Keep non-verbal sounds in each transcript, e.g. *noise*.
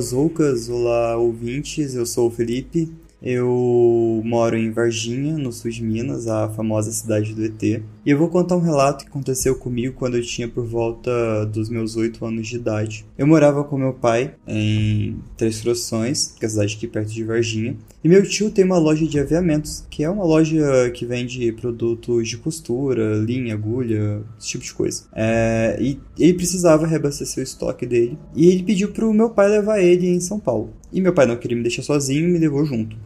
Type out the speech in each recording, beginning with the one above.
Olá, Zoucas, olá, ouvintes, eu sou o Felipe. Eu moro em Varginha, no sul de Minas, a famosa cidade do ET. E eu vou contar um relato que aconteceu comigo quando eu tinha por volta dos meus 8 anos de idade. Eu morava com meu pai em Três Corações, que é a cidade aqui perto de Varginha. E meu tio tem uma loja de aviamentos, que é uma loja que vende produtos de costura, linha, agulha, esse tipo de coisa. É, e ele precisava reabastecer o estoque dele. E ele pediu pro meu pai levar ele em São Paulo. E meu pai não queria me deixar sozinho e me levou junto.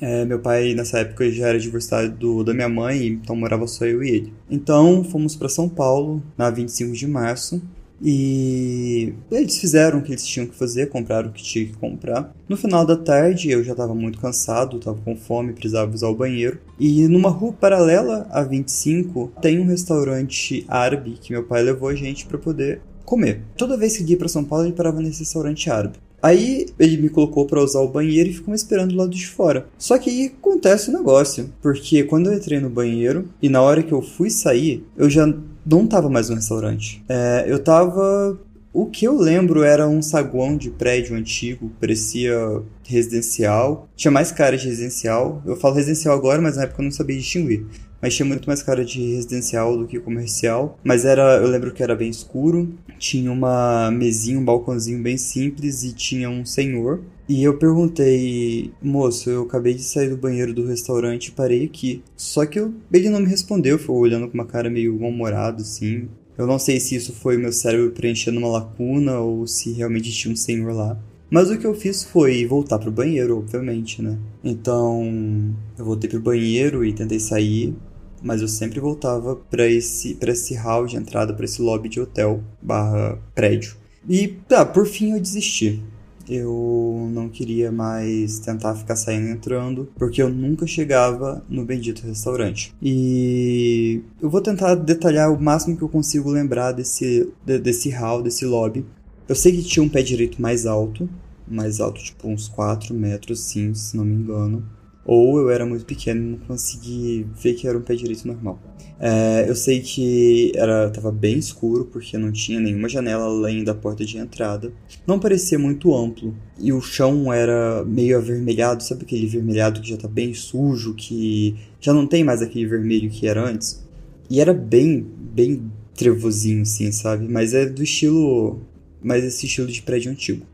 É, meu pai, nessa época, já era divorciado do, da minha mãe, então morava só eu e ele. Então, fomos para São Paulo, na 25 de março, e eles fizeram o que eles tinham que fazer, compraram o que tinha que comprar. No final da tarde, eu já estava muito cansado, estava com fome, precisava usar o banheiro. E numa rua paralela à 25, tem um restaurante árabe que meu pai levou a gente para poder comer. Toda vez que ia para São Paulo, ele parava nesse restaurante árabe. Aí ele me colocou para usar o banheiro e ficou me esperando do lado de fora. Só que aí acontece o um negócio, porque quando eu entrei no banheiro e na hora que eu fui sair, eu já não tava mais no restaurante. É, eu tava o que eu lembro era um saguão de prédio antigo, parecia residencial. Tinha mais cara de residencial. Eu falo residencial agora, mas na época eu não sabia distinguir mas tinha muito mais cara de residencial do que comercial. Mas era, eu lembro que era bem escuro, tinha uma mesinha, um balcãozinho bem simples e tinha um senhor. E eu perguntei, moço, eu acabei de sair do banheiro do restaurante e parei aqui. Só que eu, ele não me respondeu, foi olhando com uma cara meio mal-humorado, assim. Eu não sei se isso foi meu cérebro preenchendo uma lacuna ou se realmente tinha um senhor lá. Mas o que eu fiz foi voltar pro banheiro, obviamente, né? Então, eu voltei pro banheiro e tentei sair, mas eu sempre voltava para esse para esse hall de entrada, para esse lobby de hotel barra prédio. E tá, por fim eu desisti. Eu não queria mais tentar ficar saindo e entrando, porque eu nunca chegava no bendito restaurante. E eu vou tentar detalhar o máximo que eu consigo lembrar desse, desse hall, desse lobby. Eu sei que tinha um pé direito mais alto, mais alto, tipo uns 4 metros, sim, se não me engano ou eu era muito pequeno e não consegui ver que era um pé direito normal. É, eu sei que era tava bem escuro porque não tinha nenhuma janela além da porta de entrada. Não parecia muito amplo e o chão era meio avermelhado, sabe aquele vermelhado que já tá bem sujo, que já não tem mais aquele vermelho que era antes. E era bem, bem trevozinho assim, sabe? Mas é do estilo, mas esse estilo de prédio antigo.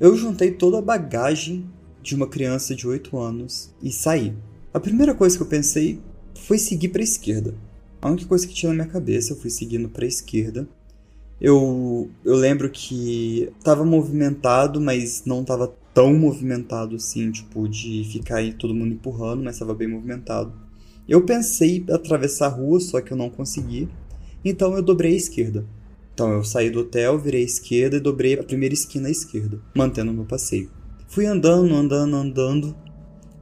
Eu juntei toda a bagagem de uma criança de 8 anos e saí. A primeira coisa que eu pensei foi seguir para a esquerda. A única coisa que tinha na minha cabeça, eu fui seguindo para a esquerda. Eu, eu lembro que estava movimentado, mas não estava tão movimentado assim, tipo, de ficar aí todo mundo empurrando, mas estava bem movimentado. Eu pensei atravessar a rua, só que eu não consegui. Então eu dobrei à esquerda. Então eu saí do hotel, virei à esquerda e dobrei a primeira esquina à esquerda, mantendo o meu passeio. Fui andando, andando, andando.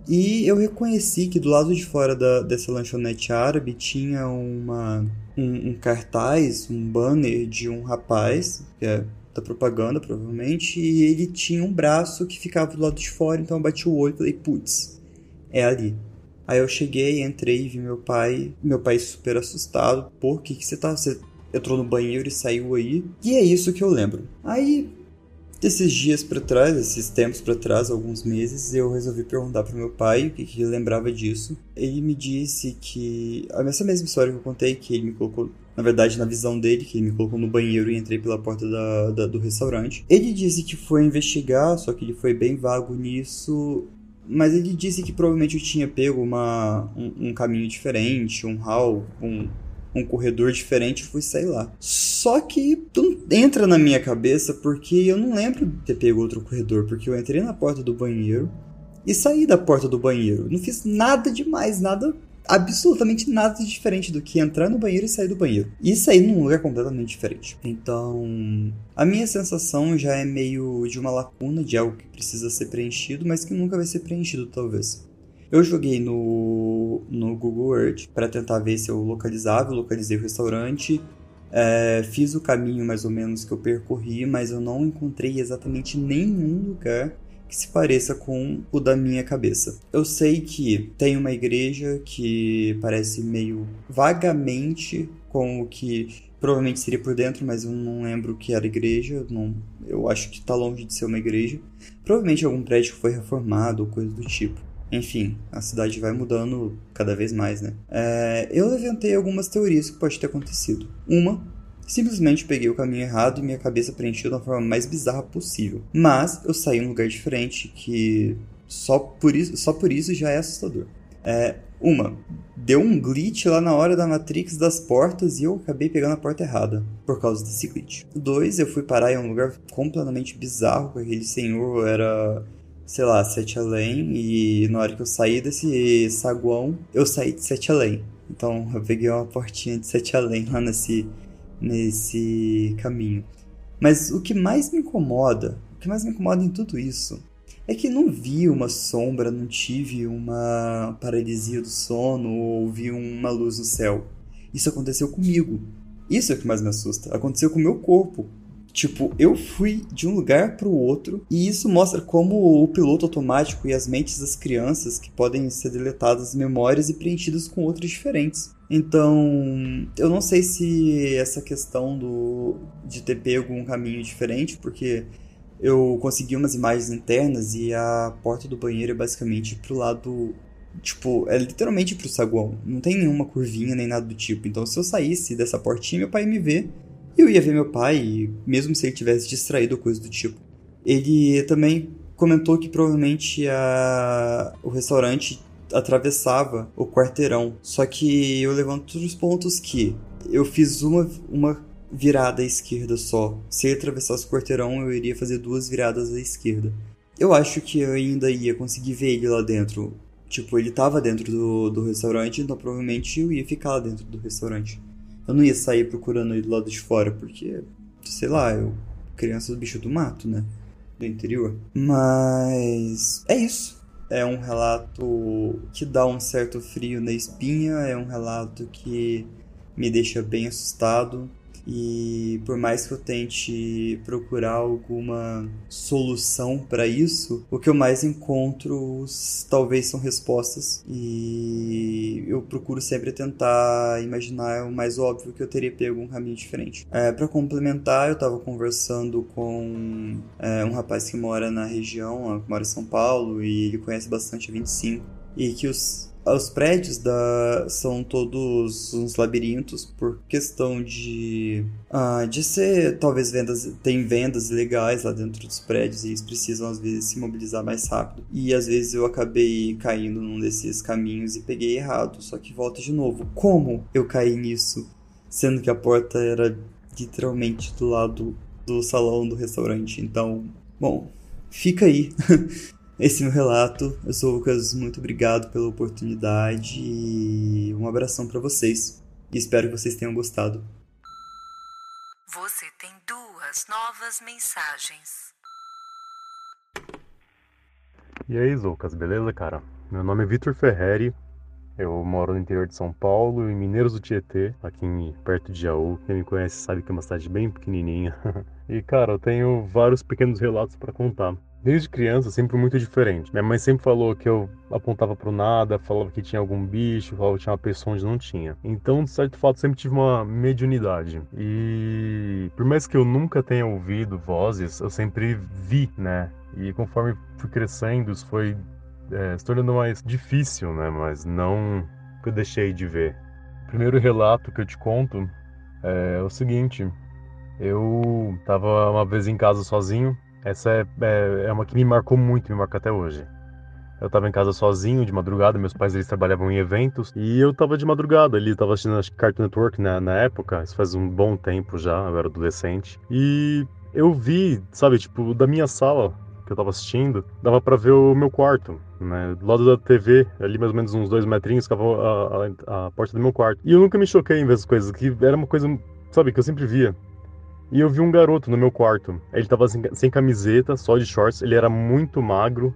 E eu reconheci que do lado de fora da, dessa lanchonete árabe tinha uma, um, um, cartaz, um banner de um rapaz, que é da propaganda provavelmente, e ele tinha um braço que ficava do lado de fora, então eu bati o olho e falei, putz, é ali. Aí eu cheguei, entrei, vi meu pai, meu pai super assustado, por que, que você tá. Você entrou no banheiro e saiu aí? E é isso que eu lembro. Aí Desses dias para trás, esses tempos para trás, alguns meses, eu resolvi perguntar pro meu pai o que, que ele lembrava disso. Ele me disse que essa mesma história que eu contei, que ele me colocou na verdade, na visão dele, que ele me colocou no banheiro e entrei pela porta da, da, do restaurante. Ele disse que foi investigar, só que ele foi bem vago nisso. mas ele disse que provavelmente eu tinha pego uma, um, um caminho diferente, um hall, um, um corredor diferente, fui sair lá. Só que tudo entra na minha cabeça porque eu não lembro de ter pego outro corredor, porque eu entrei na porta do banheiro e saí da porta do banheiro. Não fiz nada demais, nada absolutamente nada diferente do que entrar no banheiro e sair do banheiro. E sair num lugar completamente diferente. Então, a minha sensação já é meio de uma lacuna, de algo que precisa ser preenchido, mas que nunca vai ser preenchido, talvez. Eu joguei no, no Google Earth para tentar ver se eu localizava, eu localizei o restaurante, é, fiz o caminho mais ou menos que eu percorri, mas eu não encontrei exatamente nenhum lugar que se pareça com o da minha cabeça. Eu sei que tem uma igreja que parece meio vagamente com o que provavelmente seria por dentro, mas eu não lembro o que era igreja, não, eu acho que está longe de ser uma igreja. Provavelmente algum prédio foi reformado ou coisa do tipo. Enfim, a cidade vai mudando cada vez mais, né? É, eu levantei algumas teorias que pode ter acontecido. Uma, simplesmente peguei o caminho errado e minha cabeça preencheu da forma mais bizarra possível. Mas eu saí em um lugar diferente que só por isso, só por isso já é assustador. É, uma, deu um glitch lá na hora da Matrix das portas e eu acabei pegando a porta errada por causa desse glitch. Dois, eu fui parar em um lugar completamente bizarro, com aquele senhor era sei lá, Sete Além, e na hora que eu saí desse saguão, eu saí de Sete Além. Então eu peguei uma portinha de Sete Além lá nesse, nesse caminho. Mas o que mais me incomoda, o que mais me incomoda em tudo isso, é que não vi uma sombra, não tive uma paralisia do sono ou vi uma luz no céu. Isso aconteceu comigo. Isso é o que mais me assusta. Aconteceu com o meu corpo. Tipo, eu fui de um lugar para o outro e isso mostra como o piloto automático e as mentes das crianças que podem ser deletadas memórias e preenchidas com outras diferentes. Então, eu não sei se essa questão do de ter pego um caminho diferente, porque eu consegui umas imagens internas e a porta do banheiro é basicamente pro lado Tipo, é literalmente pro saguão. Não tem nenhuma curvinha nem nada do tipo. Então, se eu saísse dessa portinha, meu pai me ver eu ia ver meu pai, mesmo se ele tivesse distraído ou coisa do tipo. Ele também comentou que provavelmente a... o restaurante atravessava o quarteirão. Só que eu levanto os pontos que eu fiz uma, uma virada à esquerda só. Se ele atravessasse o quarteirão, eu iria fazer duas viradas à esquerda. Eu acho que eu ainda ia conseguir ver ele lá dentro. Tipo, ele tava dentro do, do restaurante, então provavelmente eu ia ficar lá dentro do restaurante. Eu não ia sair procurando ele do lado de fora, porque, sei lá, eu. Criança do bicho do mato, né? Do interior. Mas. É isso. É um relato que dá um certo frio na espinha, é um relato que me deixa bem assustado. E por mais que eu tente procurar alguma solução para isso, o que eu mais encontro talvez são respostas. E eu procuro sempre tentar imaginar o mais óbvio que eu teria pego um caminho diferente. É, para complementar, eu estava conversando com é, um rapaz que mora na região, mora em São Paulo, e ele conhece bastante a 25. E que os os prédios da, são todos uns labirintos por questão de uh, de ser talvez vendas tem vendas legais lá dentro dos prédios e eles precisam às vezes se mobilizar mais rápido. E às vezes eu acabei caindo num desses caminhos e peguei errado só que volta de novo. Como eu caí nisso? Sendo que a porta era literalmente do lado do salão do restaurante. Então bom fica aí *laughs* esse é meu relato. Eu sou o Lucas, muito obrigado pela oportunidade e um abração para vocês. E espero que vocês tenham gostado. Você tem duas novas mensagens. E aí, Zoucas, beleza, cara? Meu nome é Vitor Ferreri. Eu moro no interior de São Paulo, em Mineiros do Tietê, aqui em, perto de Jaú. Quem me conhece sabe que é uma cidade bem pequenininha. *laughs* e, cara, eu tenho vários pequenos relatos para contar. Desde criança, sempre muito diferente. Minha mãe sempre falou que eu apontava pro nada, falava que tinha algum bicho, falava que tinha uma pessoa onde não tinha. Então, de certo fato, sempre tive uma mediunidade. E por mais que eu nunca tenha ouvido vozes, eu sempre vi, né? E conforme fui crescendo, isso foi é, se tornando mais difícil, né? Mas não que eu deixei de ver. O primeiro relato que eu te conto é o seguinte: eu tava uma vez em casa sozinho essa é, é, é, uma que me marcou muito, me marca até hoje. Eu tava em casa sozinho de madrugada, meus pais eles trabalhavam em eventos e eu tava de madrugada ali, tava assistindo acho, Cartoon Network na, na época, isso faz um bom tempo já, eu era adolescente. E eu vi, sabe, tipo, da minha sala que eu tava assistindo, dava para ver o meu quarto, né? Do lado da TV, ali mais ou menos uns dois metrinhos, ficava a, a, a porta do meu quarto. E eu nunca me choquei em ver as coisas, que era uma coisa, sabe, que eu sempre via. E eu vi um garoto no meu quarto. Ele tava sem, camiseta, só de shorts. Ele era muito magro.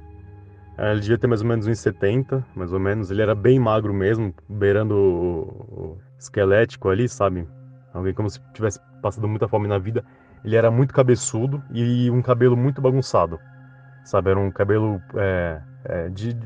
É, ele devia ter mais ou menos uns 70, mais ou menos. Ele era bem magro mesmo, beirando o, esquelético ali, sabe? Alguém como se tivesse passado muita fome na vida. Ele era muito cabeçudo e um cabelo muito bagunçado, sabe? Era um cabelo é, é, de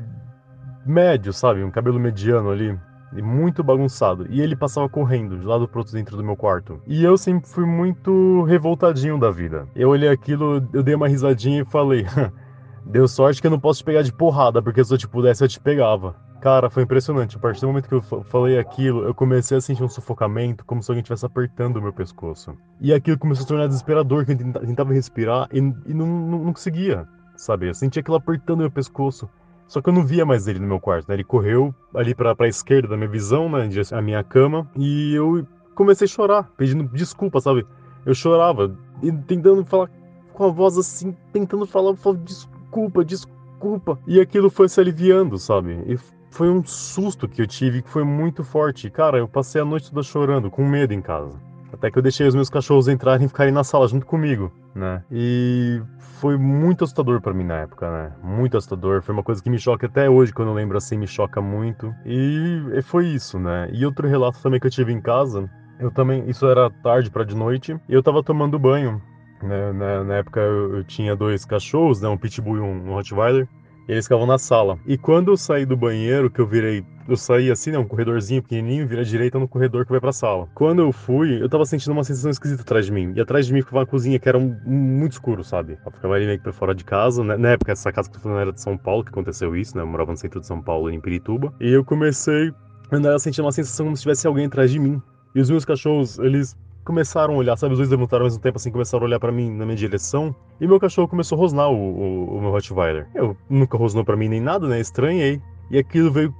médio, sabe? Um cabelo mediano ali muito bagunçado. E ele passava correndo de lado pro outro dentro do meu quarto. E eu sempre fui muito revoltadinho da vida. Eu olhei aquilo, eu dei uma risadinha e falei: *laughs* Deu sorte que eu não posso te pegar de porrada, porque se eu te pudesse eu te pegava. Cara, foi impressionante. A partir do momento que eu falei aquilo, eu comecei a sentir um sufocamento, como se alguém estivesse apertando o meu pescoço. E aquilo começou a se tornar desesperador, que eu tentava respirar e, e não, não, não conseguia, sabe? Eu sentia aquilo apertando o meu pescoço. Só que eu não via mais ele no meu quarto, né? Ele correu ali para a esquerda da minha visão, né? A minha cama. E eu comecei a chorar, pedindo desculpa, sabe? Eu chorava, tentando falar com a voz assim, tentando falar, falar desculpa, desculpa. E aquilo foi se aliviando, sabe? E foi um susto que eu tive que foi muito forte. Cara, eu passei a noite toda chorando, com medo em casa. Até que eu deixei os meus cachorros entrarem e ficarem na sala junto comigo, né? E foi muito assustador para mim na época, né? Muito assustador. Foi uma coisa que me choca até hoje, quando eu lembro assim, me choca muito. E foi isso, né? E outro relato também que eu tive em casa, eu também, isso era tarde para de noite, e eu tava tomando banho. Né? Na, na época eu, eu, tinha dois cachorros, né? Um pitbull e um, um Rottweiler. E eles ficavam na sala. E quando eu saí do banheiro, que eu virei. Eu saí assim, né? Um corredorzinho pequenininho, virei à direita no corredor que vai pra sala. Quando eu fui, eu tava sentindo uma sensação esquisita atrás de mim. E atrás de mim ficava uma cozinha que era um, um, muito escuro, sabe? Eu ficava ali meio que pra fora de casa. Né? Na época, essa casa que eu tô falando era de São Paulo, que aconteceu isso, né? Eu morava no centro de São Paulo, em Pirituba. E eu comecei a andar sentindo uma sensação como se tivesse alguém atrás de mim. E os meus cachorros, eles começaram a olhar, sabe? Os dois levantaram ao mesmo tempo, assim, começaram a olhar para mim na minha direção. E meu cachorro começou a rosnar o, o, o meu Rottweiler. Eu nunca rosnou para mim nem nada, né? Estranhei. E aquilo veio.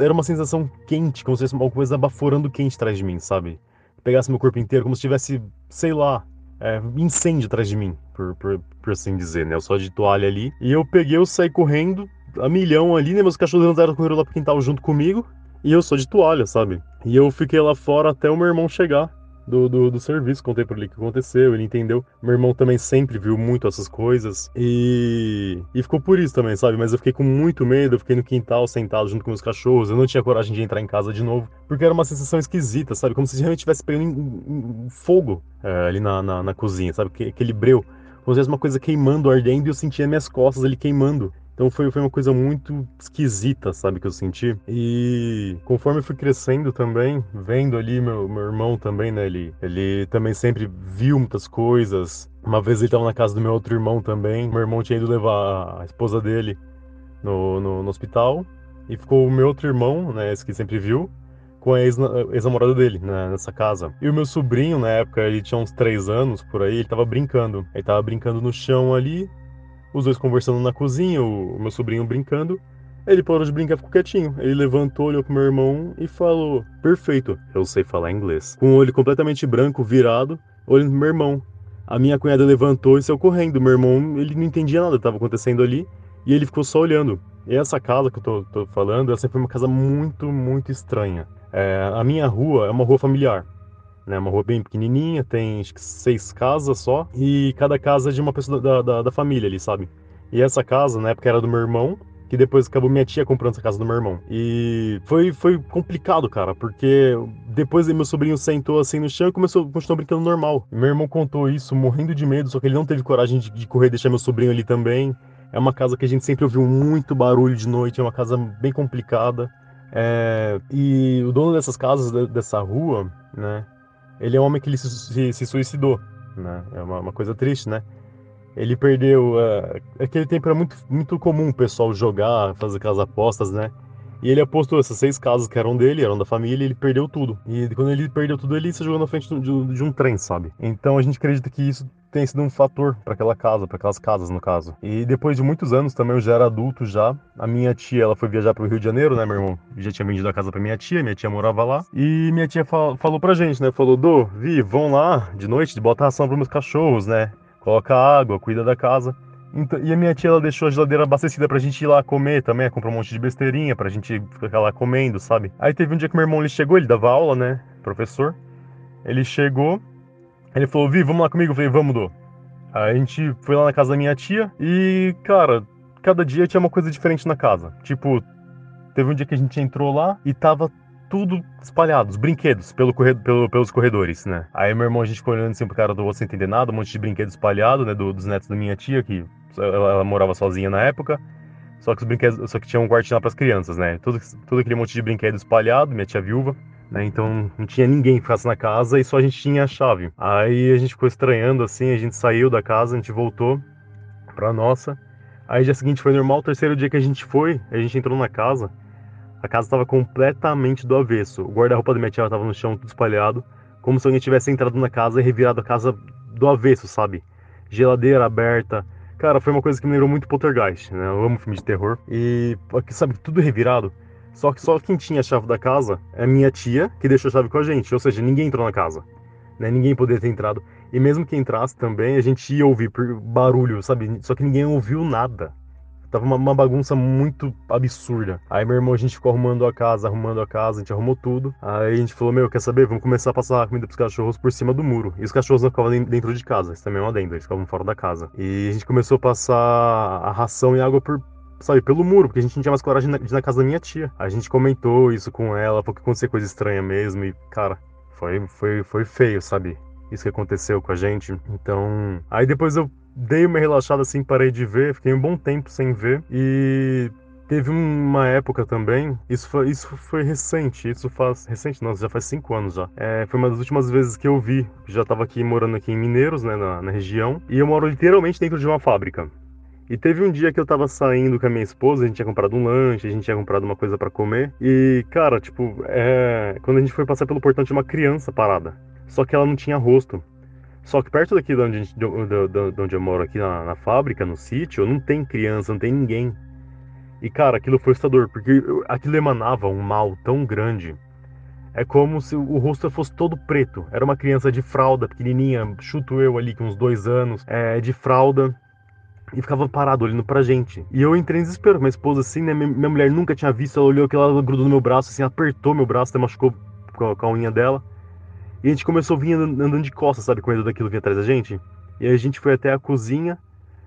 Era uma sensação quente, como se fosse uma coisa baforando quente atrás de mim, sabe? Pegasse meu corpo inteiro, como se tivesse, sei lá, é, incêndio atrás de mim, por, por, por, assim dizer, né? Eu só de toalha ali. E eu peguei, eu saí correndo, a milhão ali, né? Meus cachorros levantaram correram lá pro quintal junto comigo. E eu só de toalha, sabe? E eu fiquei lá fora até o meu irmão chegar do, do, do serviço, contei para ele o que aconteceu, ele entendeu. Meu irmão também sempre viu muito essas coisas e, e ficou por isso também, sabe? Mas eu fiquei com muito medo, eu fiquei no quintal sentado junto com meus cachorros, eu não tinha coragem de entrar em casa de novo, porque era uma sensação esquisita, sabe? Como se realmente estivesse pegando em, em fogo é, ali na, na, na, cozinha, sabe? Aquele breu. Como se uma coisa queimando, ardendo, e eu sentia minhas costas ali queimando. Então foi, foi uma coisa muito esquisita, sabe, que eu senti. E conforme eu fui crescendo também, vendo ali meu, meu irmão também, né, ele, ele também sempre viu muitas coisas. Uma vez ele estava na casa do meu outro irmão também. Meu irmão tinha ido levar a esposa dele no, no, no hospital. E ficou o meu outro irmão, né, esse que sempre viu, com a ex-namorada dele né, nessa casa. E o meu sobrinho, na época, ele tinha uns 3 anos por aí, ele tava brincando. Ele tava brincando no chão ali, os dois conversando na cozinha, o meu sobrinho brincando. Ele parou de brincar ficou quietinho. Ele levantou, olhou pro meu irmão e falou: Perfeito, eu sei falar inglês. Com o olho completamente branco, virado, olhando pro meu irmão. A minha cunhada levantou e saiu correndo. Meu irmão, ele não entendia nada que estava acontecendo ali e ele ficou só olhando. E essa casa que eu tô, tô falando, essa foi uma casa muito, muito estranha. É, a minha rua é uma rua familiar né? Uma rua bem pequenininha, tem acho que seis casas só, e cada casa é de uma pessoa da, da, da família ali, sabe? E essa casa, na época, era do meu irmão, que depois acabou minha tia comprando essa casa do meu irmão. E foi, foi complicado, cara, porque depois meu sobrinho sentou assim no chão e começou, continuou brincando normal. Meu irmão contou isso morrendo de medo, só que ele não teve coragem de, de correr e deixar meu sobrinho ali também. É uma casa que a gente sempre ouviu muito barulho de noite, é uma casa bem complicada. É... E o dono dessas casas, dessa rua, né, ele é um homem que ele se, se, se suicidou, né? É uma, uma, coisa triste, né? Ele perdeu. Uh, aquele tempo era muito, muito comum o pessoal jogar, fazer aquelas apostas, né? E ele apostou essas seis casas que eram dele, eram da família, e ele perdeu tudo. E quando ele perdeu tudo, ele se jogou na frente de, de um trem, sabe? Então a gente acredita que isso tenha sido um fator para aquela casa, para aquelas casas no caso. E depois de muitos anos também, eu já era adulto já. A minha tia, ela foi viajar para o Rio de Janeiro, né, meu irmão? Já tinha vendido a casa para minha tia, minha tia morava lá. E minha tia fal falou pra gente, né? Falou: "Do, Vi, vão lá de noite, bota ração para meus cachorros, né? Coloca água, cuida da casa". Então, e a minha tia ela deixou a geladeira abastecida pra gente ir lá comer também, comprou um monte de besteirinha pra gente ficar lá comendo, sabe? Aí teve um dia que meu irmão ele chegou, ele dava aula, né? Professor. Ele chegou, ele falou: Vi, vamos lá comigo. Eu falei: Vamos, do. Aí a gente foi lá na casa da minha tia e, cara, cada dia tinha uma coisa diferente na casa. Tipo, teve um dia que a gente entrou lá e tava tudo espalhado, os brinquedos, pelo corredor, pelo, pelos corredores, né? Aí meu irmão, a gente ficou olhando assim pro cara do outro sem entender nada, um monte de brinquedos espalhado, né? Do, dos netos da minha tia, que ela, ela, morava sozinha na época. Só que os brinquedos, só que tinha um quartinho lá pras crianças, né? Todo, todo aquele monte de brinquedo espalhado, minha tia viúva. Né? Então não tinha ninguém que na casa e só a gente tinha a chave. Aí a gente ficou estranhando assim, a gente saiu da casa, a gente voltou pra nossa. Aí dia seguinte foi normal, o terceiro dia que a gente foi, a gente entrou na casa, a casa estava completamente do avesso. O guarda-roupa da minha tia estava no chão, tudo espalhado, como se alguém tivesse entrado na casa e revirado a casa do avesso, sabe? Geladeira aberta. Cara, foi uma coisa que me lembrou muito Poltergeist, né? Eu amo filme de terror. E, sabe, tudo revirado. Só que só quem tinha a chave da casa é a minha tia, que deixou a chave com a gente. Ou seja, ninguém entrou na casa. Né? Ninguém poderia ter entrado. E mesmo que entrasse também, a gente ia ouvir barulho, sabe? Só que ninguém ouviu nada. Tava uma, uma, bagunça muito absurda. Aí meu irmão, a gente ficou arrumando a casa, arrumando a casa, a gente arrumou tudo. Aí a gente falou, meu, quer saber? Vamos começar a passar a comida pros cachorros por cima do muro. E os cachorros não ficavam dentro de casa, isso também é um adendo, eles ficavam fora da casa. E a gente começou a passar a ração e água por, sabe, pelo muro, porque a gente não tinha mais coragem de ir na casa da minha tia. A gente comentou isso com ela, porque acontecer coisa estranha mesmo, e, cara, foi, foi, foi feio, sabe? Isso que aconteceu com a gente. Então. Aí depois eu dei uma relaxada assim, parei de ver, fiquei um bom tempo sem ver. E Teve uma época também, isso foi, isso foi recente, isso faz. Recente, não, já faz cinco anos já. É, foi uma das últimas vezes que eu vi, já estava aqui morando aqui em Mineiros, né, na, na, região, e eu moro literalmente dentro de uma fábrica. E teve um dia que eu tava saindo com a minha esposa, a gente tinha comprado um lanche, a gente tinha comprado uma coisa para comer. E, cara, tipo, é... quando a gente foi passar pelo portão tinha uma criança parada. Só que ela não tinha rosto. Só que perto daqui de onde, de, de, de onde eu moro, aqui na, na fábrica, no sítio, não tem criança, não tem ninguém. E, cara, aquilo foi assustador, porque aquilo emanava um mal tão grande. É como se o rosto fosse todo preto. Era uma criança de fralda, pequenininha, chuto eu ali com uns dois anos, é, de fralda e ficava parado olhando pra gente. E eu entrei em desespero. Minha esposa, assim, né? Minha mulher nunca tinha visto. Ela olhou aquilo, ela grudou no meu braço, assim, apertou meu braço, até machucou com a, com a unha dela. E a gente começou a vir andando de costas, sabe? Com medo daquilo vir atrás da gente. E aí a gente foi até a cozinha.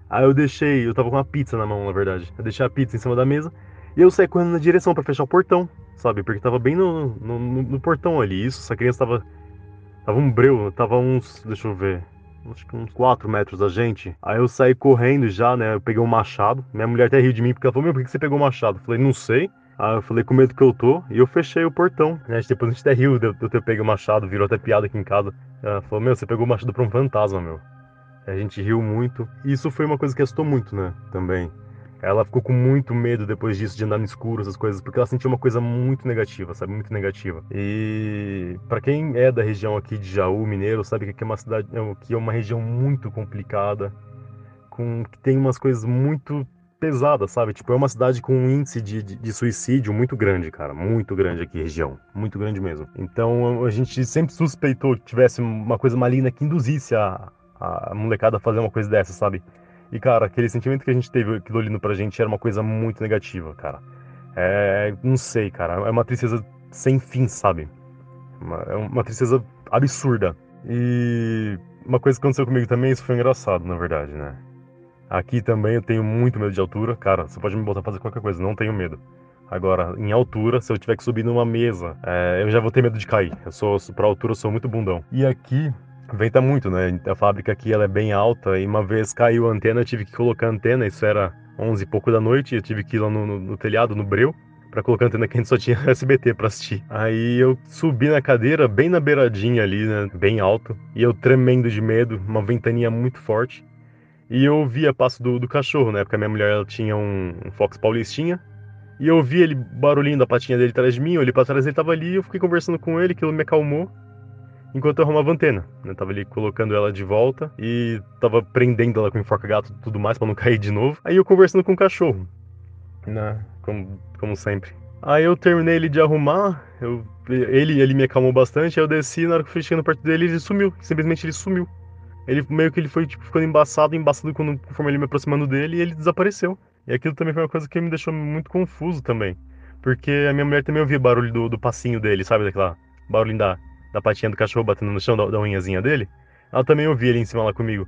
Aí eu deixei, eu tava com uma pizza na mão, na verdade. Eu deixei a pizza em cima da mesa. E eu saí correndo na direção para fechar o portão, sabe? Porque tava bem no, no, no, no portão ali. Isso, essa criança tava. Tava um breu, tava uns. Deixa eu ver acho que uns 4 metros da gente. Aí eu saí correndo já, né? Eu peguei um machado. Minha mulher até riu de mim porque ela falou: Meu, por que você pegou o machado? Eu falei: Não sei. Aí eu falei: Com medo que eu tô. E eu fechei o portão. Né? Depois a gente até riu de eu ter pego o machado, virou até piada aqui em casa. Ela falou: Meu, você pegou o machado pra um fantasma, meu. A gente riu muito. E isso foi uma coisa que assustou muito, né? Também. Ela ficou com muito medo depois disso, de andar no escuro, essas coisas, porque ela sentiu uma coisa muito negativa, sabe? Muito negativa. E para quem é da região aqui de Jaú, Mineiro, sabe que aqui é uma cidade, é que é uma região muito complicada, com que tem umas coisas muito pesadas, sabe? Tipo, é uma cidade com um índice de, de, de, suicídio muito grande, cara. Muito grande aqui, região. Muito grande mesmo. Então, a gente sempre suspeitou que tivesse uma coisa maligna que induzisse a, a molecada a fazer uma coisa dessa, sabe? E, cara, aquele sentimento que a gente teve, aquilo olhando pra gente, era uma coisa muito negativa, cara. É. Não sei, cara. É uma tristeza sem fim, sabe? É uma tristeza absurda. E uma coisa que aconteceu comigo também, isso foi engraçado, na verdade, né? Aqui também eu tenho muito medo de altura. Cara, você pode me botar pra fazer qualquer coisa, não tenho medo. Agora, em altura, se eu tiver que subir numa mesa, é, eu já vou ter medo de cair. Eu sou, pra altura, eu sou muito bundão. E aqui, venta muito, né? A fábrica aqui ela é bem alta e uma vez caiu a antena, eu tive que colocar a antena, isso era 11 e pouco da noite, eu tive que ir lá no, no, no telhado, no breu, para colocar a antena que a gente só tinha *laughs* SBT para assistir. Aí eu subi na cadeira, bem na beiradinha ali, né? Bem alto, e eu tremendo de medo, uma ventania muito forte. E eu ouvi a passo do, do cachorro, né? Porque a minha mulher ela tinha um, um Fox Paulistinha. E eu ouvi ele barulhinho da patinha dele atrás de mim, eu olhei pra trás, ele tava ali, eu fiquei conversando com ele, aquilo me acalmou. Enquanto eu arrumava a antena. Né? Tava ali colocando ela de volta e tava prendendo ela com enforca-gato e tudo mais para não *laughs* cair de novo. Aí eu conversando com o cachorro, né? Como, como sempre. Aí eu terminei ele de arrumar, eu, ele, ele me acalmou bastante, aí eu desci, na hora que eu fui chegando perto dele, ele sumiu. Simplesmente ele sumiu. Ele meio que ele foi tipo, ficando embaçado, embaçado quando, conforme ele me aproximando dele, e ele desapareceu. E aquilo também foi uma coisa que me deixou muito confuso também. Porque a minha mulher também ouvia barulho do, do passinho dele, sabe? Daquela barulhinho da, da patinha do cachorro batendo no chão, da, da unhazinha dele. Ela também ouvia ele em cima lá comigo.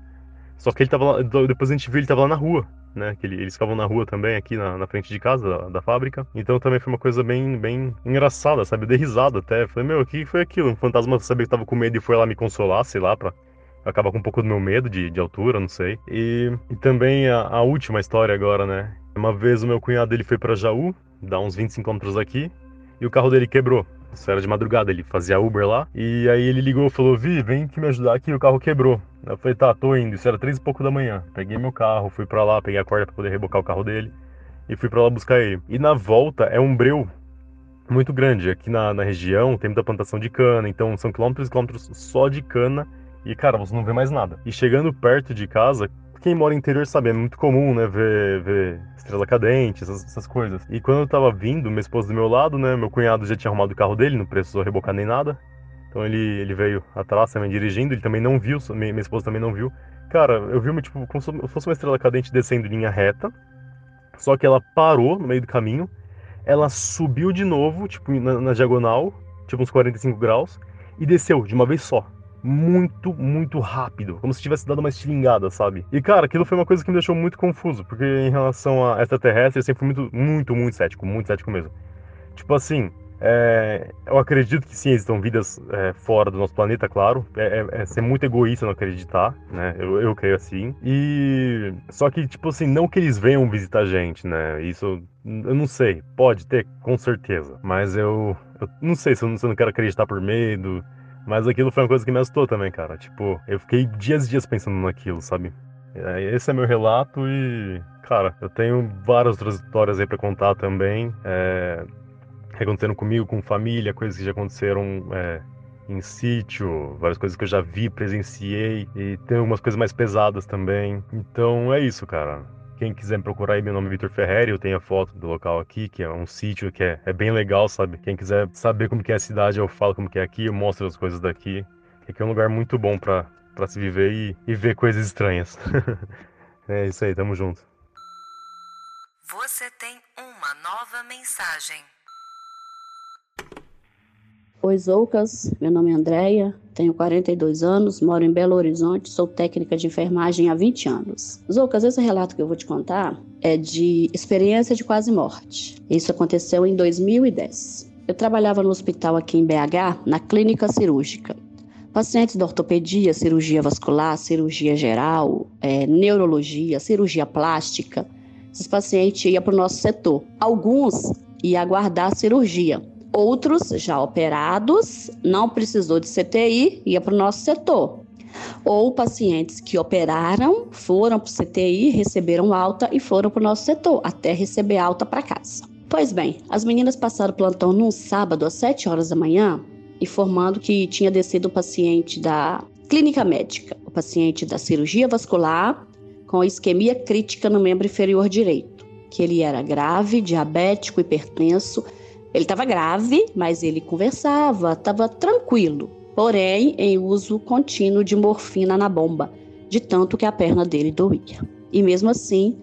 Só que ele tava lá, depois a gente viu ele tava lá na rua, né? Que ele, eles ficavam na rua também, aqui na, na frente de casa, da, da, fábrica. Então também foi uma coisa bem, bem engraçada, sabe? Dei risada até. Falei, meu, o que foi aquilo? Um fantasma sabia que tava com medo e foi lá me consolar, sei lá, pra acabar com um pouco do meu medo de, de altura, não sei. E, e também a, a, última história agora, né? Uma vez o meu cunhado ele foi para Jaú, dá uns 25 km daqui, e o carro dele quebrou. Isso era de madrugada, ele fazia Uber lá. E aí ele ligou e falou: Vi, vem que me ajudar aqui, o carro quebrou. Eu falei: Tá, tô indo. Isso era três e pouco da manhã. Peguei meu carro, fui para lá, peguei a corda para poder rebocar o carro dele e fui para lá buscar ele. E na volta é um breu muito grande. Aqui na, na região tem muita plantação de cana, então são quilômetros e quilômetros só de cana. E cara, você não vê mais nada. E chegando perto de casa, quem mora no interior sabe, é muito comum, né, ver, ver estrela cadente, essas, essas, coisas. E quando eu tava vindo, minha esposa do meu lado, né, meu cunhado já tinha arrumado o carro dele, não precisou rebocar nem nada. Então ele, ele veio atrás também dirigindo, ele também não viu, minha, minha esposa também não viu. Cara, eu vi uma, tipo, como se fosse uma estrela cadente descendo em linha reta, só que ela parou no meio do caminho, ela subiu de novo, tipo, na, na diagonal, tipo uns 45 graus, e desceu de uma vez só muito, muito rápido. Como se tivesse dado uma estilingada, sabe? E, cara, aquilo foi uma coisa que me deixou muito confuso, porque em relação a extraterrestre, eu sempre fui muito, muito, muito cético, muito cético mesmo. Tipo assim, é, eu acredito que sim, existam vidas é, fora do nosso planeta, claro. É, é, é, ser muito egoísta não acreditar, né? Eu, eu creio assim. E. Só que, tipo assim, não que eles venham visitar a gente, né? Isso. Eu não sei. Pode ter, com certeza. Mas eu. eu não sei se eu não, se eu não quero acreditar por medo. Mas aquilo foi uma coisa que me assustou também, cara. Tipo, eu fiquei dias e dias pensando naquilo, sabe? É, esse é meu relato e, cara, eu tenho várias outras histórias aí pra contar também. É, que aconteceram comigo, com família, coisas que já aconteceram é, em sítio, várias coisas que eu já vi, presenciei. E tem algumas coisas mais pesadas também. Então é isso, cara. Quem quiser me procurar aí, meu nome é Vitor Ferreri, eu tenho a foto do local aqui, que é um sítio que é, é bem legal, sabe? Quem quiser saber como que é a cidade, eu falo como que é aqui, eu mostro as coisas daqui. Aqui é um lugar muito bom para se viver e, e ver coisas estranhas. *laughs* é isso aí, tamo junto. Você tem uma nova mensagem. Oi, Zoucas. Meu nome é Andréia, tenho 42 anos, moro em Belo Horizonte, sou técnica de enfermagem há 20 anos. Zoucas, esse relato que eu vou te contar é de experiência de quase morte. Isso aconteceu em 2010. Eu trabalhava no hospital aqui em BH, na clínica cirúrgica. Pacientes da ortopedia, cirurgia vascular, cirurgia geral, é, neurologia, cirurgia plástica, esses pacientes iam para o nosso setor. Alguns iam aguardar a cirurgia, Outros já operados, não precisou de CTI, ia para o nosso setor. Ou pacientes que operaram, foram para o CTI, receberam alta e foram para o nosso setor, até receber alta para casa. Pois bem, as meninas passaram plantão num sábado às 7 horas da manhã, informando que tinha descido o paciente da clínica médica, o paciente da cirurgia vascular com isquemia crítica no membro inferior direito, que ele era grave, diabético, hipertenso, ele estava grave, mas ele conversava, estava tranquilo, porém em uso contínuo de morfina na bomba, de tanto que a perna dele doía. E mesmo assim,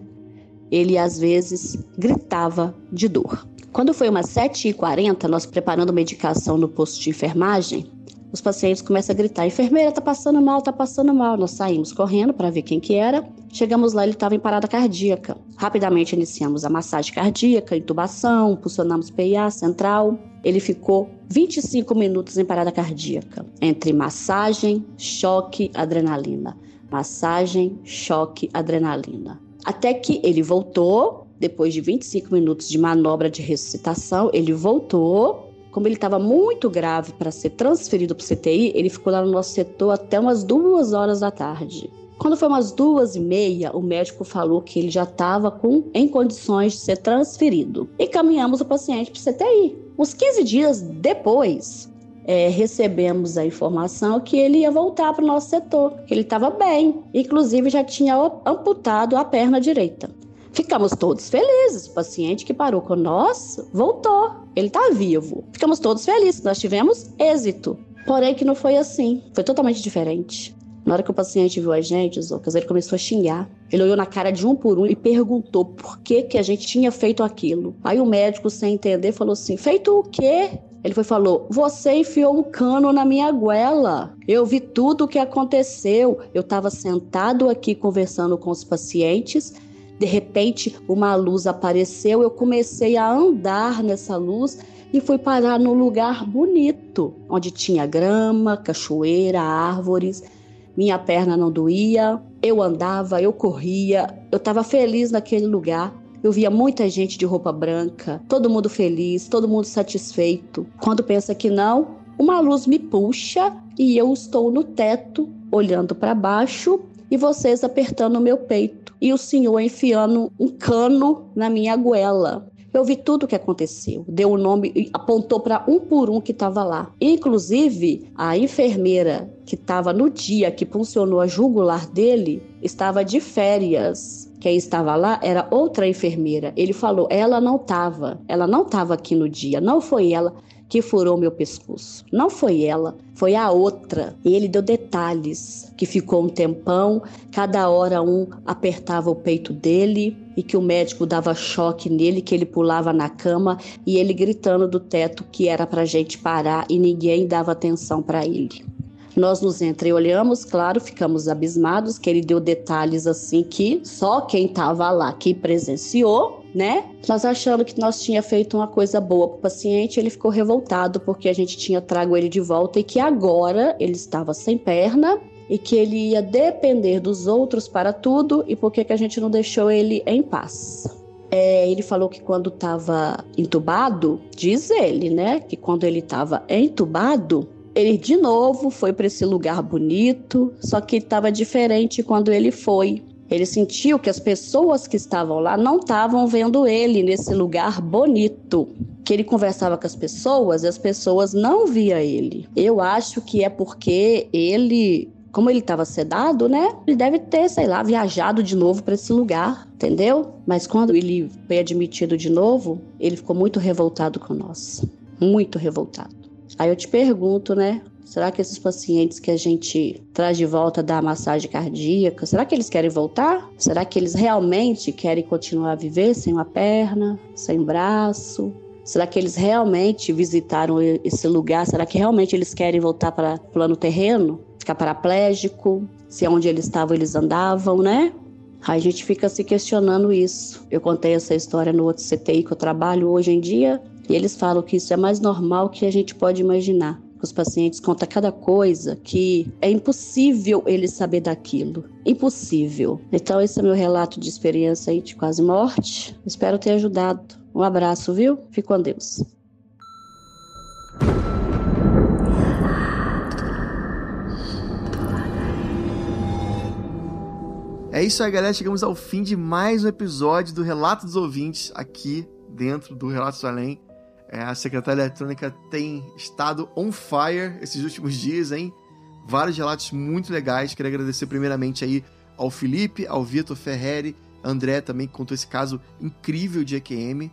ele às vezes gritava de dor. Quando foi umas 7h40, nós preparando medicação no posto de enfermagem, os pacientes começam a gritar: enfermeira, tá passando mal, tá passando mal. Nós saímos correndo para ver quem que era. Chegamos lá, ele estava em parada cardíaca. Rapidamente iniciamos a massagem cardíaca, intubação, pulsionamos PIA central. Ele ficou 25 minutos em parada cardíaca, entre massagem, choque, adrenalina. Massagem, choque, adrenalina. Até que ele voltou, depois de 25 minutos de manobra de ressuscitação, ele voltou como ele estava muito grave para ser transferido para o CTI, ele ficou lá no nosso setor até umas duas horas da tarde. Quando foi umas duas e meia, o médico falou que ele já estava em condições de ser transferido. E caminhamos o paciente para o CTI. Uns 15 dias depois, é, recebemos a informação que ele ia voltar para o nosso setor, que ele estava bem, inclusive já tinha amputado a perna direita. Ficamos todos felizes. O paciente que parou com nós voltou. Ele está vivo. Ficamos todos felizes. Nós tivemos êxito. Porém, que não foi assim. Foi totalmente diferente. Na hora que o paciente viu a gente, Zocas, ele começou a xingar. Ele olhou na cara de um por um e perguntou por que, que a gente tinha feito aquilo. Aí o médico, sem entender, falou assim: Feito o quê? Ele foi falou: Você enfiou um cano na minha goela. Eu vi tudo o que aconteceu. Eu estava sentado aqui conversando com os pacientes. De repente, uma luz apareceu. Eu comecei a andar nessa luz e fui parar num lugar bonito, onde tinha grama, cachoeira, árvores. Minha perna não doía, eu andava, eu corria, eu estava feliz naquele lugar. Eu via muita gente de roupa branca, todo mundo feliz, todo mundo satisfeito. Quando pensa que não, uma luz me puxa e eu estou no teto, olhando para baixo e vocês apertando o meu peito e o senhor enfiando um cano na minha goela. Eu vi tudo o que aconteceu. Deu o nome e apontou para um por um que estava lá. Inclusive, a enfermeira que estava no dia que funcionou a jugular dele estava de férias. Quem estava lá era outra enfermeira. Ele falou: ela não estava, ela não estava aqui no dia, não foi ela que furou meu pescoço. Não foi ela, foi a outra. E ele deu detalhes que ficou um tempão, cada hora um apertava o peito dele e que o médico dava choque nele, que ele pulava na cama e ele gritando do teto que era para gente parar e ninguém dava atenção para ele. Nós nos entreolhamos, claro, ficamos abismados, que ele deu detalhes assim que só quem estava lá, quem presenciou, né? Nós achando que nós tinha feito uma coisa boa para o paciente, ele ficou revoltado porque a gente tinha trago ele de volta e que agora ele estava sem perna e que ele ia depender dos outros para tudo e por que a gente não deixou ele em paz. É, ele falou que quando estava entubado, diz ele, né, que quando ele estava entubado, ele de novo foi para esse lugar bonito, só que estava diferente quando ele foi. Ele sentiu que as pessoas que estavam lá não estavam vendo ele nesse lugar bonito. Que ele conversava com as pessoas e as pessoas não via ele. Eu acho que é porque ele, como ele estava sedado, né? Ele deve ter, sei lá, viajado de novo para esse lugar, entendeu? Mas quando ele foi admitido de novo, ele ficou muito revoltado com nós. Muito revoltado. Aí eu te pergunto, né? Será que esses pacientes que a gente traz de volta da massagem cardíaca, será que eles querem voltar? Será que eles realmente querem continuar a viver sem uma perna, sem braço? Será que eles realmente visitaram esse lugar? Será que realmente eles querem voltar para plano terreno? Ficar paraplégico? Se é onde eles estavam, eles andavam, né? A gente fica se questionando isso. Eu contei essa história no outro CTI que eu trabalho hoje em dia e eles falam que isso é mais normal que a gente pode imaginar. Os pacientes contam cada coisa que é impossível eles saber daquilo. Impossível. Então, esse é meu relato de experiência aí de quase morte. Espero ter ajudado. Um abraço, viu? Fique com Deus. É isso aí, galera. Chegamos ao fim de mais um episódio do Relato dos Ouvintes aqui dentro do Relatos do Além. É, a secretária eletrônica tem estado on fire esses últimos dias, hein? Vários relatos muito legais. Queria agradecer primeiramente aí ao Felipe, ao Vitor Ferreri, André também, que contou esse caso incrível de EQM.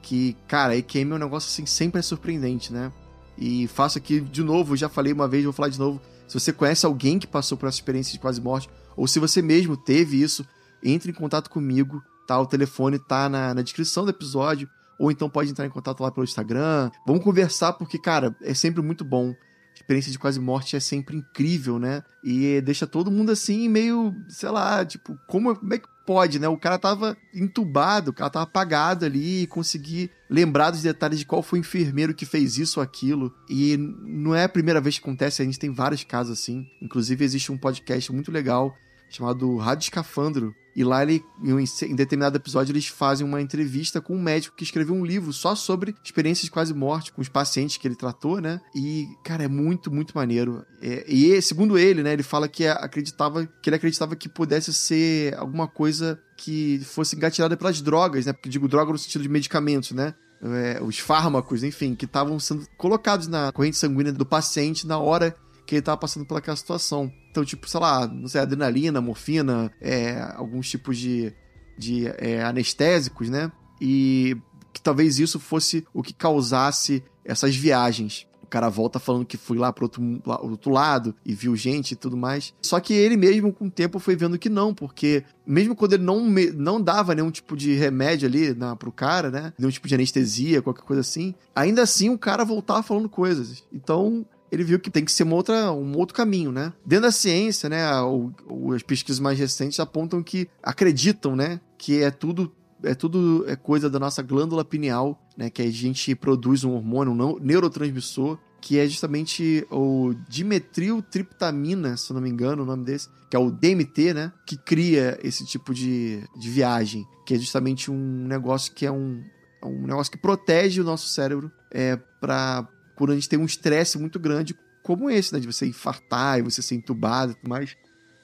Que, cara, EQM é um negócio assim, sempre é surpreendente, né? E faço aqui de novo, já falei uma vez, vou falar de novo. Se você conhece alguém que passou por essa experiência de quase morte, ou se você mesmo teve isso, entre em contato comigo, tá? O telefone tá na, na descrição do episódio ou então pode entrar em contato lá pelo Instagram. Vamos conversar, porque, cara, é sempre muito bom. Experiência de quase morte é sempre incrível, né? E deixa todo mundo assim, meio, sei lá, tipo, como, como é que pode, né? O cara tava entubado, o cara tava apagado ali e conseguir lembrar dos detalhes de qual foi o enfermeiro que fez isso ou aquilo. E não é a primeira vez que acontece, a gente tem vários casos assim. Inclusive, existe um podcast muito legal chamado Rádio Escafandro, e lá ele, em determinado episódio, eles fazem uma entrevista com um médico que escreveu um livro só sobre experiências de quase morte com os pacientes que ele tratou, né? E, cara, é muito, muito maneiro. É, e segundo ele, né, ele fala que acreditava que ele acreditava que pudesse ser alguma coisa que fosse engatilhada pelas drogas, né? Porque digo droga no sentido de medicamentos, né? é, os fármacos, enfim, que estavam sendo colocados na corrente sanguínea do paciente na hora que ele estava passando pelaquela situação. Então, tipo, sei lá, não sei, adrenalina, morfina, é, alguns tipos de, de é, anestésicos, né? E que talvez isso fosse o que causasse essas viagens. O cara volta falando que foi lá pro outro, outro lado e viu gente e tudo mais. Só que ele mesmo, com o tempo, foi vendo que não, porque mesmo quando ele não, não dava nenhum tipo de remédio ali na, pro cara, né? Nenhum tipo de anestesia, qualquer coisa assim, ainda assim o cara voltava falando coisas. Então, ele viu que tem que ser uma outra, um outro caminho, né? Dentro da ciência, né, o, as pesquisas mais recentes apontam que acreditam, né, que é tudo é tudo é coisa da nossa glândula pineal, né, que a gente produz um hormônio, um neurotransmissor, que é justamente o dimetiltriptamina, se eu não me engano, o nome desse, que é o DMT, né, que cria esse tipo de, de viagem, que é justamente um negócio que é um, é um negócio que protege o nosso cérebro é, para quando a gente tem um estresse muito grande, como esse, né? De você infartar e você ser entubado e tudo mais,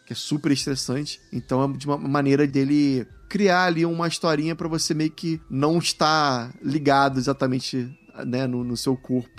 que é super estressante. Então é de uma maneira dele criar ali uma historinha para você meio que não estar ligado exatamente né, no, no, seu corpo.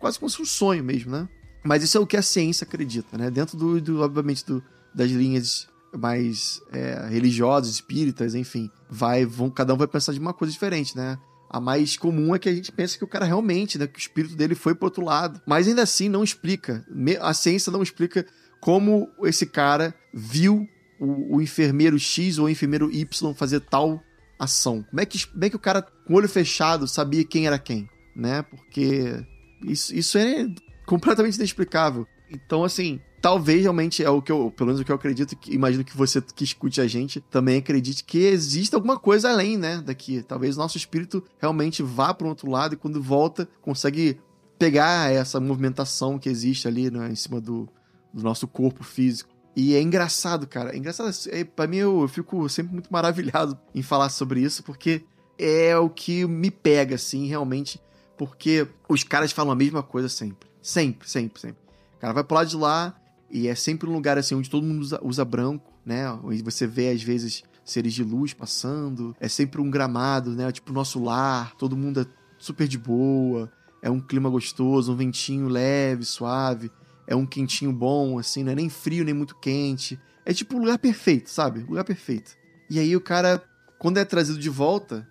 Quase como se fosse um sonho mesmo, né? Mas isso é o que a ciência acredita, né? Dentro do, do obviamente, do, das linhas mais é, religiosas, espíritas, enfim, vai, vão, cada um vai pensar de uma coisa diferente, né? A mais comum é que a gente pensa que o cara realmente, né, que o espírito dele foi pro outro lado. Mas ainda assim não explica. A ciência não explica como esse cara viu o, o enfermeiro X ou o enfermeiro Y fazer tal ação. Como é que, como é que o cara com o olho fechado sabia quem era quem, né? Porque isso, isso é completamente inexplicável. Então, assim, talvez realmente é o que eu, pelo menos o que eu acredito, que imagino que você que escute a gente também acredite que existe alguma coisa além, né, daqui. Talvez nosso espírito realmente vá para o outro lado e quando volta consegue pegar essa movimentação que existe ali né, em cima do, do nosso corpo físico. E é engraçado, cara. É engraçado. É, pra mim, eu, eu fico sempre muito maravilhado *laughs* em falar sobre isso, porque é o que me pega, assim, realmente. Porque os caras falam a mesma coisa sempre. Sempre, sempre, sempre. O cara vai pro lado de lá, e é sempre um lugar assim onde todo mundo usa, usa branco, né? Onde você vê às vezes seres de luz passando. É sempre um gramado, né? Tipo nosso lar, todo mundo é super de boa. É um clima gostoso, um ventinho leve, suave. É um quentinho bom, assim, não é nem frio nem muito quente. É tipo um lugar perfeito, sabe? Lugar perfeito. E aí o cara, quando é trazido de volta,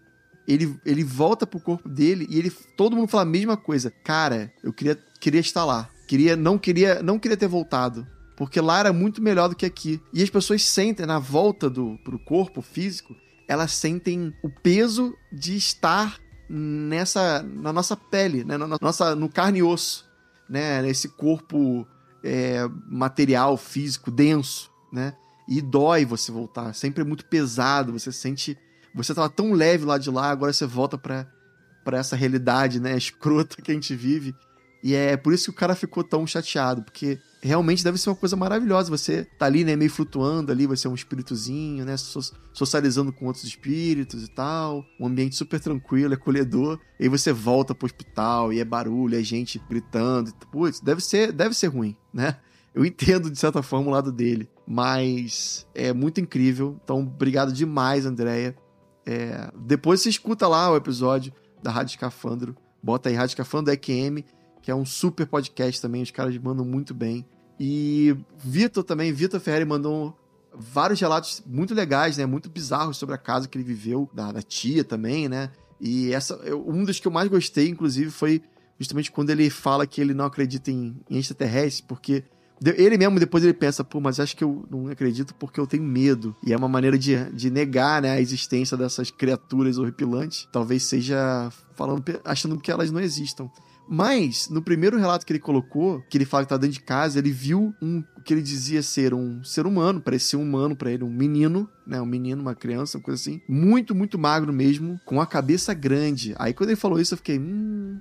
ele, ele volta pro corpo dele e ele todo mundo fala a mesma coisa. Cara, eu queria, queria estar lá. Queria, não queria, não queria ter voltado. Porque lá era muito melhor do que aqui. E as pessoas sentem, na volta do pro corpo físico, elas sentem o peso de estar nessa na nossa pele, né? na nossa, no carne e osso, né? Nesse corpo é, material, físico, denso, né? E dói você voltar. Sempre é muito pesado. Você sente. Você tava tão leve lá de lá, agora você volta para essa realidade, né? *laughs* Escrota que a gente vive. E é por isso que o cara ficou tão chateado, porque realmente deve ser uma coisa maravilhosa. Você tá ali, né, meio flutuando ali, você é um espíritozinho, né, socializando com outros espíritos e tal. Um ambiente super tranquilo, acolhedor. E aí você volta pro hospital e é barulho, é gente gritando. Putz, deve ser, deve ser ruim, né? Eu entendo, de certa forma, o lado dele. Mas é muito incrível. Então, obrigado demais, Andréia. É... Depois você escuta lá o episódio da Rádio Escafandro. Bota aí Rádio Escafandro EQM que é um super podcast também, os caras mandam muito bem. E Vitor também, Vitor Ferreira mandou vários relatos muito legais, né? Muito bizarros sobre a casa que ele viveu, da, da tia também, né? E essa, um dos que eu mais gostei, inclusive, foi justamente quando ele fala que ele não acredita em, em extraterrestres, porque ele mesmo depois ele pensa, pô, mas acho que eu não acredito porque eu tenho medo. E é uma maneira de, de negar né, a existência dessas criaturas horripilantes. Talvez seja falando, achando que elas não existam. Mas, no primeiro relato que ele colocou, que ele fala que tá dentro de casa, ele viu um que ele dizia ser um ser humano, parecia um humano para ele, um menino, né? Um menino, uma criança, uma coisa assim. Muito, muito magro mesmo, com a cabeça grande. Aí quando ele falou isso, eu fiquei, hum.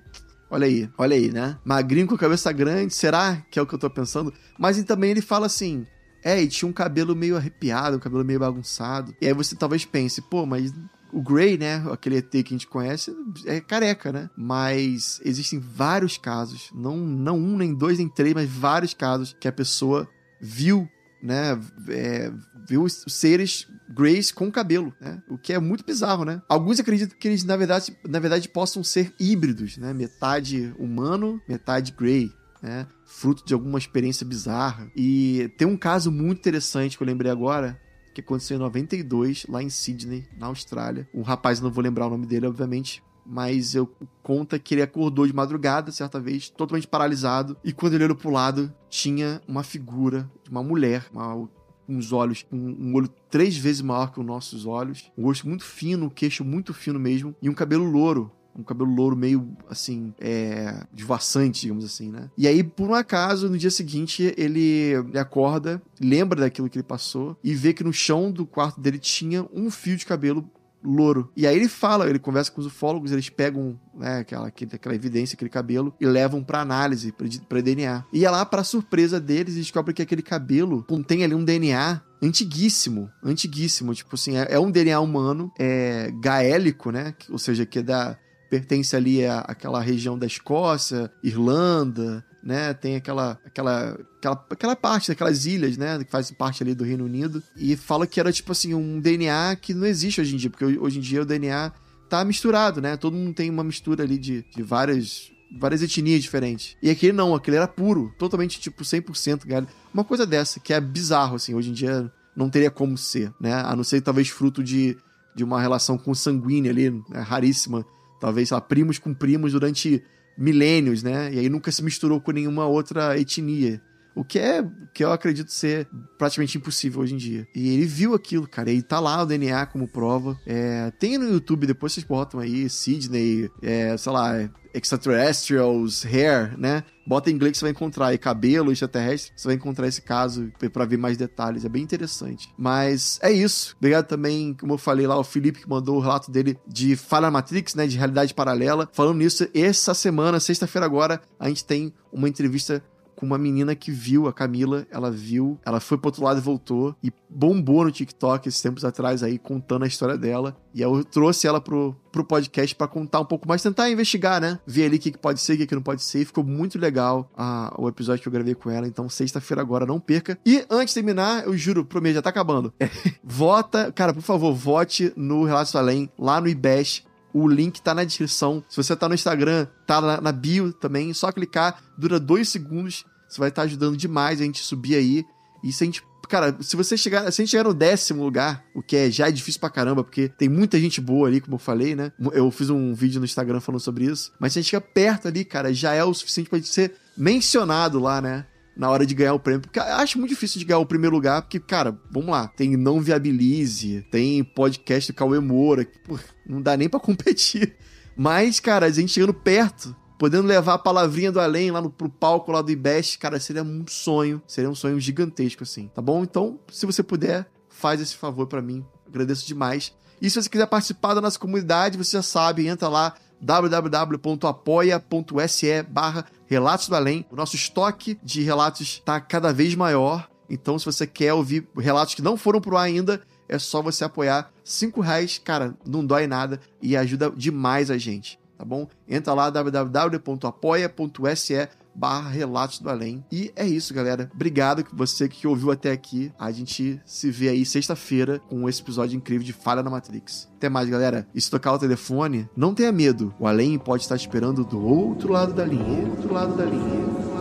Olha aí, olha aí, né? Magrinho com a cabeça grande, será que é o que eu tô pensando? Mas também ele fala assim: é, e tinha um cabelo meio arrepiado, um cabelo meio bagunçado. E aí você talvez pense, pô, mas o Grey, né, aquele ET que a gente conhece, é careca, né? Mas existem vários casos, não, não um, nem dois, nem três, mas vários casos que a pessoa viu né, é, viu os seres Greys com cabelo, né? O que é muito bizarro, né? Alguns acreditam que eles, na verdade, na verdade possam ser híbridos, né? Metade humano, metade Grey, né? Fruto de alguma experiência bizarra. E tem um caso muito interessante que eu lembrei agora, que aconteceu em 92, lá em Sydney, na Austrália. Um rapaz, não vou lembrar o nome dele, obviamente, mas eu conta que ele acordou de madrugada, certa vez, totalmente paralisado, e quando ele olhou pro lado, tinha uma figura de uma mulher, uma os olhos, um, um, olho três vezes maior que os nossos olhos, um rosto muito fino, um queixo muito fino mesmo, e um cabelo louro. Um cabelo louro meio, assim, é, devassante, digamos assim, né? E aí, por um acaso, no dia seguinte, ele, ele acorda, lembra daquilo que ele passou, e vê que no chão do quarto dele tinha um fio de cabelo louro. E aí ele fala, ele conversa com os ufólogos, eles pegam né, aquela, aquela evidência, aquele cabelo, e levam para análise, para DNA. E é lá, para surpresa deles, descobre que aquele cabelo contém ali um DNA antiguíssimo, antiguíssimo, tipo assim, é, é um DNA humano, é gaélico, né, ou seja, que é da pertence ali à, àquela região da Escócia, Irlanda, né? Tem aquela, aquela, aquela, aquela parte daquelas ilhas, né? Que faz parte ali do Reino Unido. E fala que era tipo assim, um DNA que não existe hoje em dia, porque hoje em dia o DNA tá misturado, né? Todo mundo tem uma mistura ali de, de várias várias etnias diferentes. E aquele não, aquele era puro, totalmente tipo 100% galho. Uma coisa dessa, que é bizarro, assim, hoje em dia não teria como ser, né? A não ser talvez fruto de, de uma relação consanguínea ali, né? raríssima. Talvez, sei lá, primos com primos durante milênios, né? E aí nunca se misturou com nenhuma outra etnia. O que é que eu acredito ser praticamente impossível hoje em dia. E ele viu aquilo, cara. E tá lá o DNA como prova. É, tem no YouTube, depois vocês botam aí, Sydney, é, sei lá, extraterrestrials, hair, né? Bota em inglês que você vai encontrar. E cabelo extraterrestre, você vai encontrar esse caso para ver mais detalhes. É bem interessante. Mas é isso. Obrigado também, como eu falei lá, o Felipe que mandou o relato dele de Falha Matrix, né? De realidade paralela. Falando nisso, essa semana, sexta-feira agora, a gente tem uma entrevista com uma menina que viu a Camila, ela viu, ela foi pro outro lado e voltou e bombou no TikTok esses tempos atrás aí contando a história dela. E eu trouxe ela pro, pro podcast para contar um pouco mais, tentar investigar, né? Ver ali o que, que pode ser, o que, que não pode ser. E ficou muito legal a, o episódio que eu gravei com ela. Então, sexta-feira agora, não perca. E antes de terminar, eu juro, prometo, já tá acabando. *laughs* Vota, cara, por favor, vote no Relatos Além, lá no IBEST. O link tá na descrição. Se você tá no Instagram, tá na, na bio também. É só clicar, dura dois segundos. Você vai estar tá ajudando demais a gente subir aí. E se a gente. Cara, se você chegar. Se a gente chegar no décimo lugar, o que é, já é difícil pra caramba, porque tem muita gente boa ali, como eu falei, né? Eu fiz um vídeo no Instagram falando sobre isso. Mas se a gente chegar perto ali, cara, já é o suficiente pra gente ser mencionado lá, né? Na hora de ganhar o prêmio. Porque acho muito difícil de ganhar o primeiro lugar, porque, cara, vamos lá. Tem Não Viabilize, tem podcast do Cauê Moura, que, pô, não dá nem para *laughs* competir. Mas, cara, a gente chegando perto, podendo levar a palavrinha do além lá no, pro palco lá do IBEST, cara, seria um sonho, seria um sonho gigantesco, assim, tá bom? Então, se você puder, faz esse favor para mim, agradeço demais. E se você quiser participar da nossa comunidade, você já sabe, entra lá www.apoia.se barra Relatos do Além. O nosso estoque de relatos está cada vez maior. Então, se você quer ouvir relatos que não foram pro ar ainda, é só você apoiar. Cinco reais, cara, não dói nada e ajuda demais a gente tá bom? Entra lá www.apoia.se barra Relatos do Além. E é isso, galera. Obrigado que você que ouviu até aqui. A gente se vê aí sexta-feira com esse episódio incrível de Falha na Matrix. Até mais, galera. E se tocar o telefone, não tenha medo. O Além pode estar esperando do outro lado da linha. Linha. Outro lado da linha.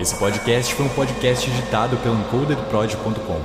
Esse podcast foi um podcast editado pelo encoderprod.com.